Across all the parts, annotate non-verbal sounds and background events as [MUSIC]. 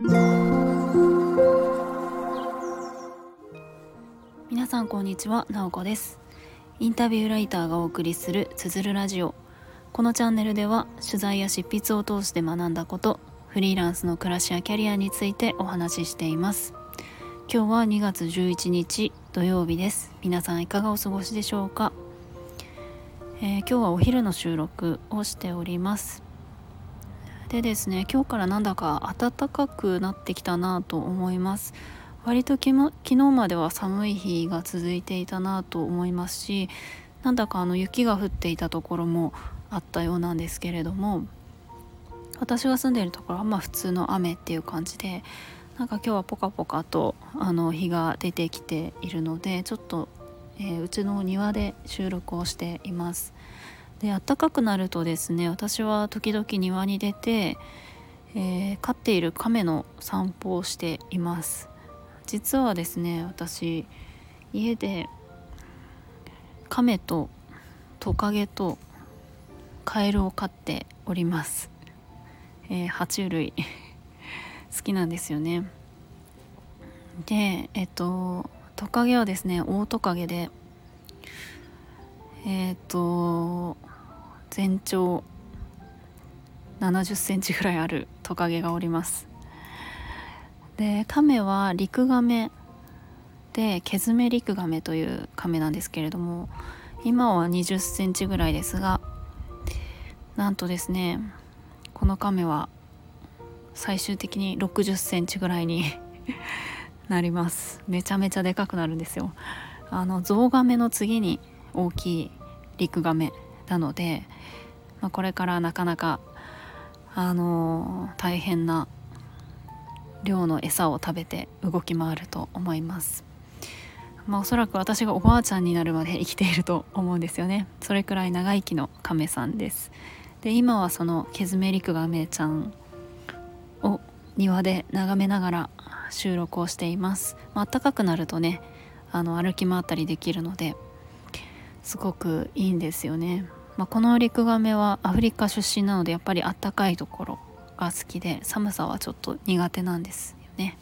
皆さんこんにちは、なおこです。インタビューライターがお送りするつづるラジオ。このチャンネルでは取材や執筆を通して学んだことフリーランスの暮らしやキャリアについてお話ししています。今日は2月11日土曜日です。皆さんいかがお過ごしでしょうか、えー、今日はお昼の収録をしております。でですね今日からなんだか暖かくなってきたなと思います。割と昨日までは寒い日が続いていたなと思いますしなんだかあの雪が降っていたところもあったようなんですけれども私が住んでいるところはまあ普通の雨っていう感じでなんか今日はポカポカとあの日が出てきているのでちょっと、えー、うちの庭で収録をしています。で暖かくなるとですね私は時々庭に出て、えー、飼っている亀の散歩をしています。実はですね私家で亀とトカゲとカエルを飼っております。えー、爬虫類。[LAUGHS] 好きなんですよね。でえっとトカゲはですねオオトカゲでえっと全長70センチぐらいあるトカゲがおります。でカメはリクガメでケズメリクガメというカメなんですけれども今は20センチぐらいですがなんとですねこのカメは最終的に60センチぐらいに [LAUGHS] なります。めちゃめちゃでかくなるんですよ。あのゾウガメの次に大きいリクガメなので、まあ、これからなかなかあのー、大変な量の餌を食べて動き回ると思います。まあ、おそらく私がおばあちゃんになるまで [LAUGHS] 生きていると思うんですよね。それくらい長生きの亀さんです。で今はそのケズメリクガメちゃんを庭で眺めながら収録をしています、まあったかくなるとねあの歩き回ったりできるのですごくいいんですよね、まあ、このリクガメはアフリカ出身なのでやっぱりあったかいところが好きで寒さはちょっと苦手なんですよね。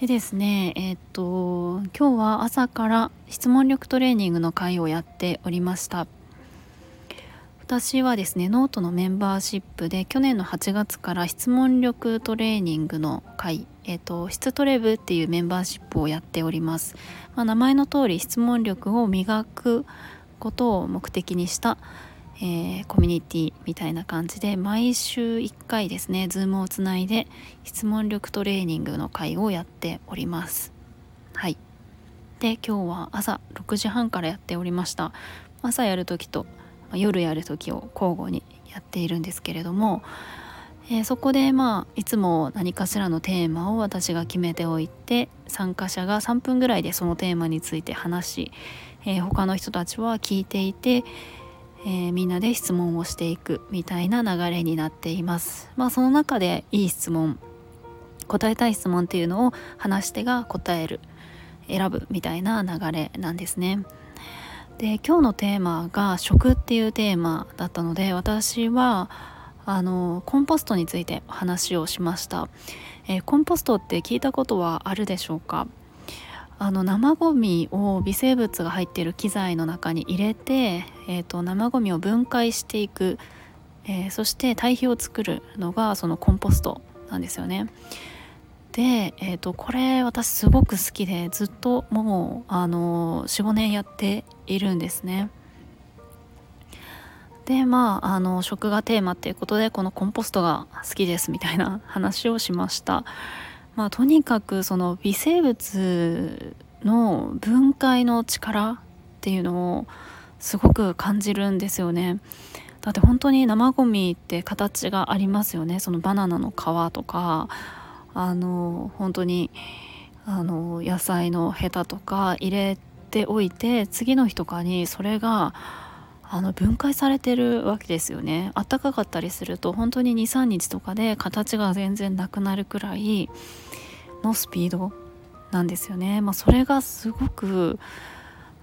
でですねえー、っと今日は朝から質問力トレーニングの会をやっておりました。私はですねノートのメンバーシップで去年の8月から質問力トレーニングの会えーと、質トレ部っていうメンバーシップをやっております、まあ、名前の通り質問力を磨くことを目的にした、えー、コミュニティみたいな感じで毎週1回ですねズームをつないで質問力トレーニングの会をやっております。はい。で今日は朝6時半からやっておりました。朝やるときと夜やる時を交互にやっているんですけれども、えー、そこでまあいつも何かしらのテーマを私が決めておいて参加者が3分ぐらいでそのテーマについて話し、えー、他の人たちは聞いていて、えー、みんなで質問をしていくみたいな流れになっています。まあ、その中でいい質問答えたい質問っていうのを話し手が答える選ぶみたいな流れなんですね。で今日のテーマが食っていうテーマだったので私はあのコンポストについて話をしました、えー、コンポストって聞いたことはあるでしょうか？あの生ゴミを微生物が入っている機材の中に入れて、えーと、生ゴミを分解していく、えー、そして堆肥を作るのがそのコンポストなんですよね。で、えーと、これ私すごく好きでずっともうあの45年やっているんですね。でまああの食がテーマっていうことでこのコンポストが好きですみたいな話をしました。まあ、とにかくその微生物の分解の力っていうのをすごく感じるんですよね。だって本当に生ゴミって形がありますよねそのバナナの皮とかあの本当にあの野菜のヘタとか入れておいて次の日とかにそれがあの分解されてるわけですよねあったかかったりすると本当に23日とかで形が全然なくなるくらいのスピードなんですよね、まあ、それがすごく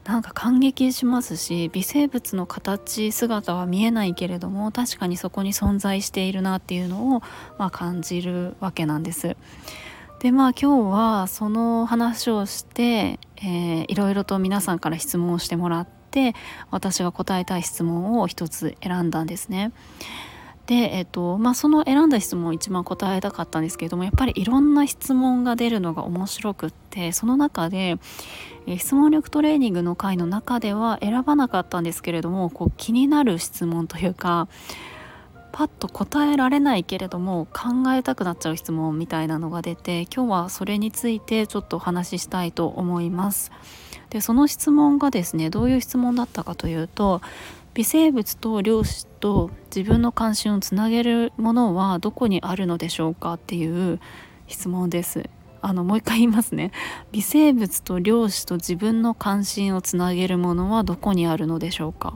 なんか感激しますし微生物の形姿は見えないけれども確かにそこに存在しているなっていうのを、まあ、感じるわけなんです。でまあ今日はその話をして、えー、いろいろと皆さんから質問をしてもらって私が答えたい質問を一つ選んだんですね。で、えっとまあ、その選んだ質問を一番答えたかったんですけれどもやっぱりいろんな質問が出るのが面白くってその中で、え、質問力トレーニングの回の中では選ばなかったんですけれどもこう気になる質問というかパッと答えられないけれども考えたくなっちゃう質問みたいなのが出て今日はそれについてちょっとお話ししたいと思います。でその質問がですねどういう質問だったかというと微生物と量子と自分の関心をつなげるものはどこにあるのでしょうかっていう質問です。あのもう一回言いますね。微生物と量子と自分の関心をつなげるものはどこにあるのでしょうか。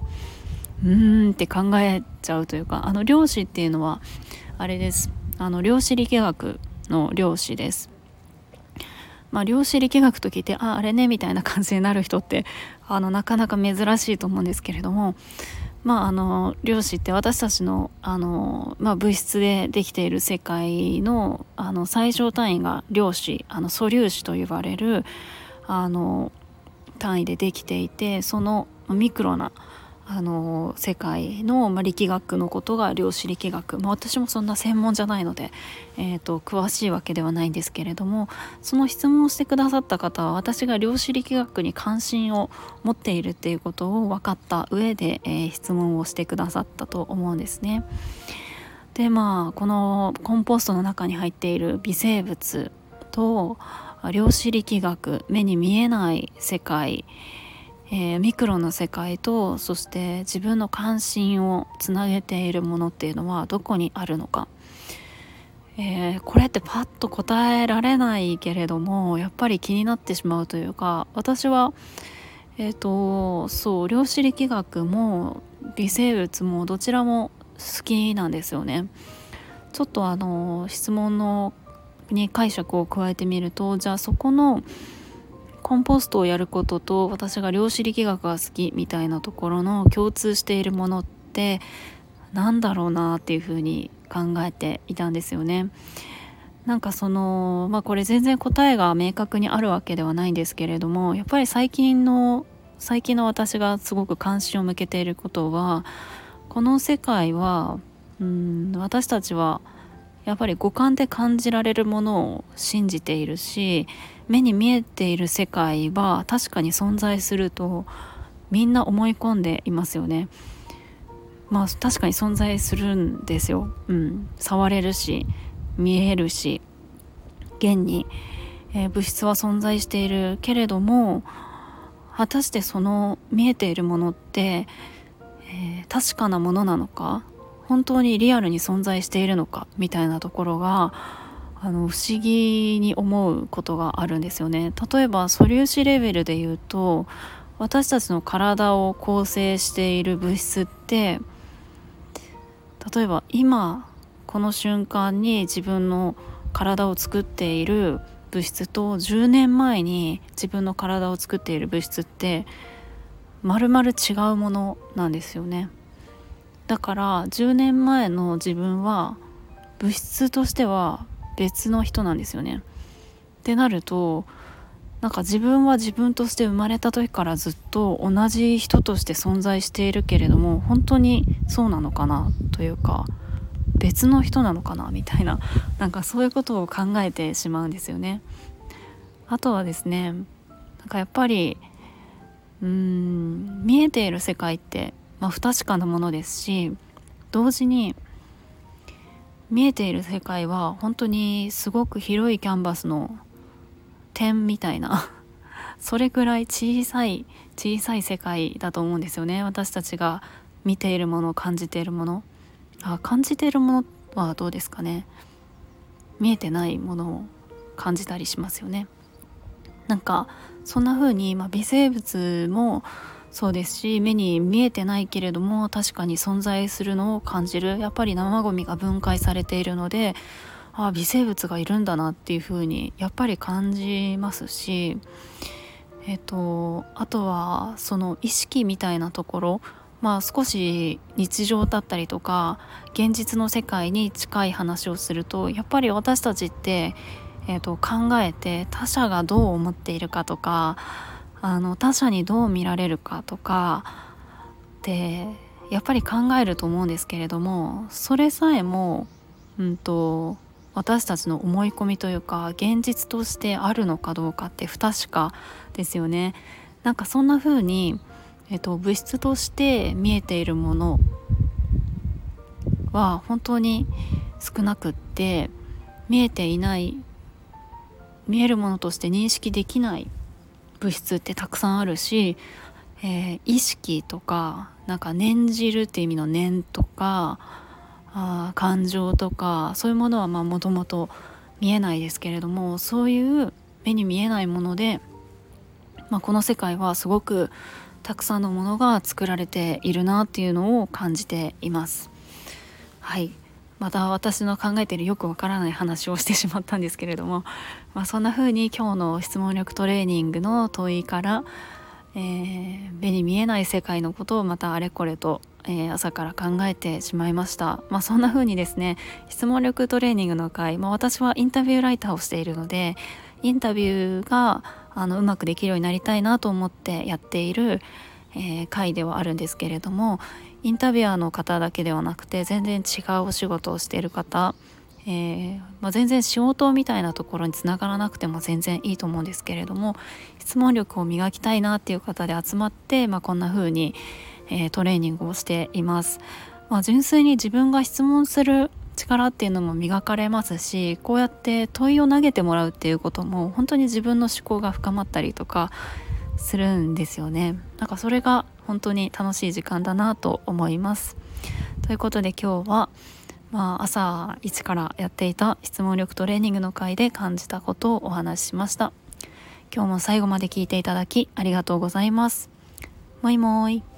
うーんって考えちゃうというかあの量子っていうのはあれです。あの量子力学の量子です。まあ、量子力学と聞いてああれねみたいな感じになる人って [LAUGHS] あのなかなか珍しいと思うんですけれども、まあ、あの量子って私たちのあの、まあ、物質でできている世界のあの最小単位が量子あの素粒子と呼ばれるあの単位でできていてそのミクロなあの世界の、まあ、力学のことが量子力学、まあ、私もそんな専門じゃないので、えーと、詳しいわけではないんですけれどもその質問をしてくださった方は私が量子力学に関心を持っているっていうことを分かった上で、えー、質問をしてくださったと思うんですね。でまあこのコンポストの中に入っている微生物と量子力学目に見えない世界えー、ミクロの世界とそして自分の関心をつなげているものっていうのはどこにあるのか、えー、これってパッと答えられないけれどもやっぱり気になってしまうというか私はえっ、ー、とそう量子力学も微生物もどちらも好きなんですよね。ちょっとあの質問のに解釈を加えてみるとじゃあそこのコンポストをやることと私が量子力学が好きみたいなところの共通しているものってなんだろうなっていうふうに考えていたんですよね。なんかそのまあこれ全然答えが明確にあるわけではないんですけれどもやっぱり最近の最近の私がすごく関心を向けていることはこの世界はうん私たちはやっぱり五感で感じられるものを信じているし目に見えている世界は確かに存在するとみんな思い込んでいますよね。まあ確かに存在するんですよ。うん、触れるし見えるし現に、えー、物質は存在しているけれども果たしてその見えているものって、えー、確かなものなのか本当にリアルに存在しているのかみたいなところがあの不思議に思うことがあるんですよね。例えば素粒子レベルで言うと私たちの体を構成している物質って例えば今この瞬間に自分の体を作っている物質と10年前に自分の体を作っている物質ってまるまる違うものなんですよね。だから10年前の自分は物質としては別の人なんですよね。ってなるとなんか自分は自分として生まれた時からずっと同じ人として存在しているけれども本当にそうなのかなというか別の人なのかなみたいななんかそういうことを考えてしまうんですよね。あとはですねなんかやっぱりうーん見えている世界って、まあ、不確かなものですし同時に見えている世界は本当にすごく広いキャンバスの点みたいな [LAUGHS] それぐらい小さい小さい世界だと思うんですよね。私たちが見ているもの感じているもの。あ感じているものはどうですかね。見えてないものを感じたりしますよね。なんかそんな風に、まあ、微生物もそうですし目に見えてないけれども確かに存在するのを感じるやっぱり生ゴミが分解されているのでああ微生物がいるんだなっていうふうにやっぱり感じますしえっとあとはその意識みたいなところまあ少し日常だったりとか現実の世界に近い話をするとやっぱり私たちって、えーと、考えて他者がどう思っているかとかあの他者にどう見られるかとかってやっぱり考えると思うんですけれどもそれさえも、うんと、私たちの思い込みというか現実としてあるのかどうかって不確かですよね。なんかそんな風にえっと、物質として見えているものは本当に少なくって見えていない見えるものとして認識できない物質ってたくさんあるし、えー、意識とかなんか念じるっていう意味の念とかあ感情とかそういうものはもともと見えないですけれどもそういう目に見えないもので、まあ、この世界はすごくたくさんのものが作られているなっていうのを感じています。はい。また私の考えているよくわからない話をしてしまったんですけれども、[LAUGHS] まあ、そんな風に今日の質問力トレーニングの問いから、えー、目に見えない世界のことをまたあれこれと、えー、朝から考えてしまいました、まあ、そんな風にですね質問力トレーニングの回、まあ、私はインタビューライターをしているのでインタビューがあのうまくできるようになりたいなと思ってやっている、えー、回ではあるんですけれどもインタビュアーの方だけではなくて全然違うお仕事をしている方、えー、まあ、全然仕事みたいなところにつながらなくても全然いいと思うんですけれども質問力を磨きたいなっていう方で集まって、まあ、こんな風に、えー、トレーニングをしています。まあ、純粋に自分が質問する力っていうのも磨かれますしこうやって問いを投げてもらうっていうことも本当に自分の思考が深まったりとかするんですよねなんかそれが本当に楽しい時間だなと思います。ということで今日はまあ、朝一からやっていた質問力トレーニングの回で感じたことをお話ししました。今日も最後まで聞いていただきありがとうございます。もいもーい。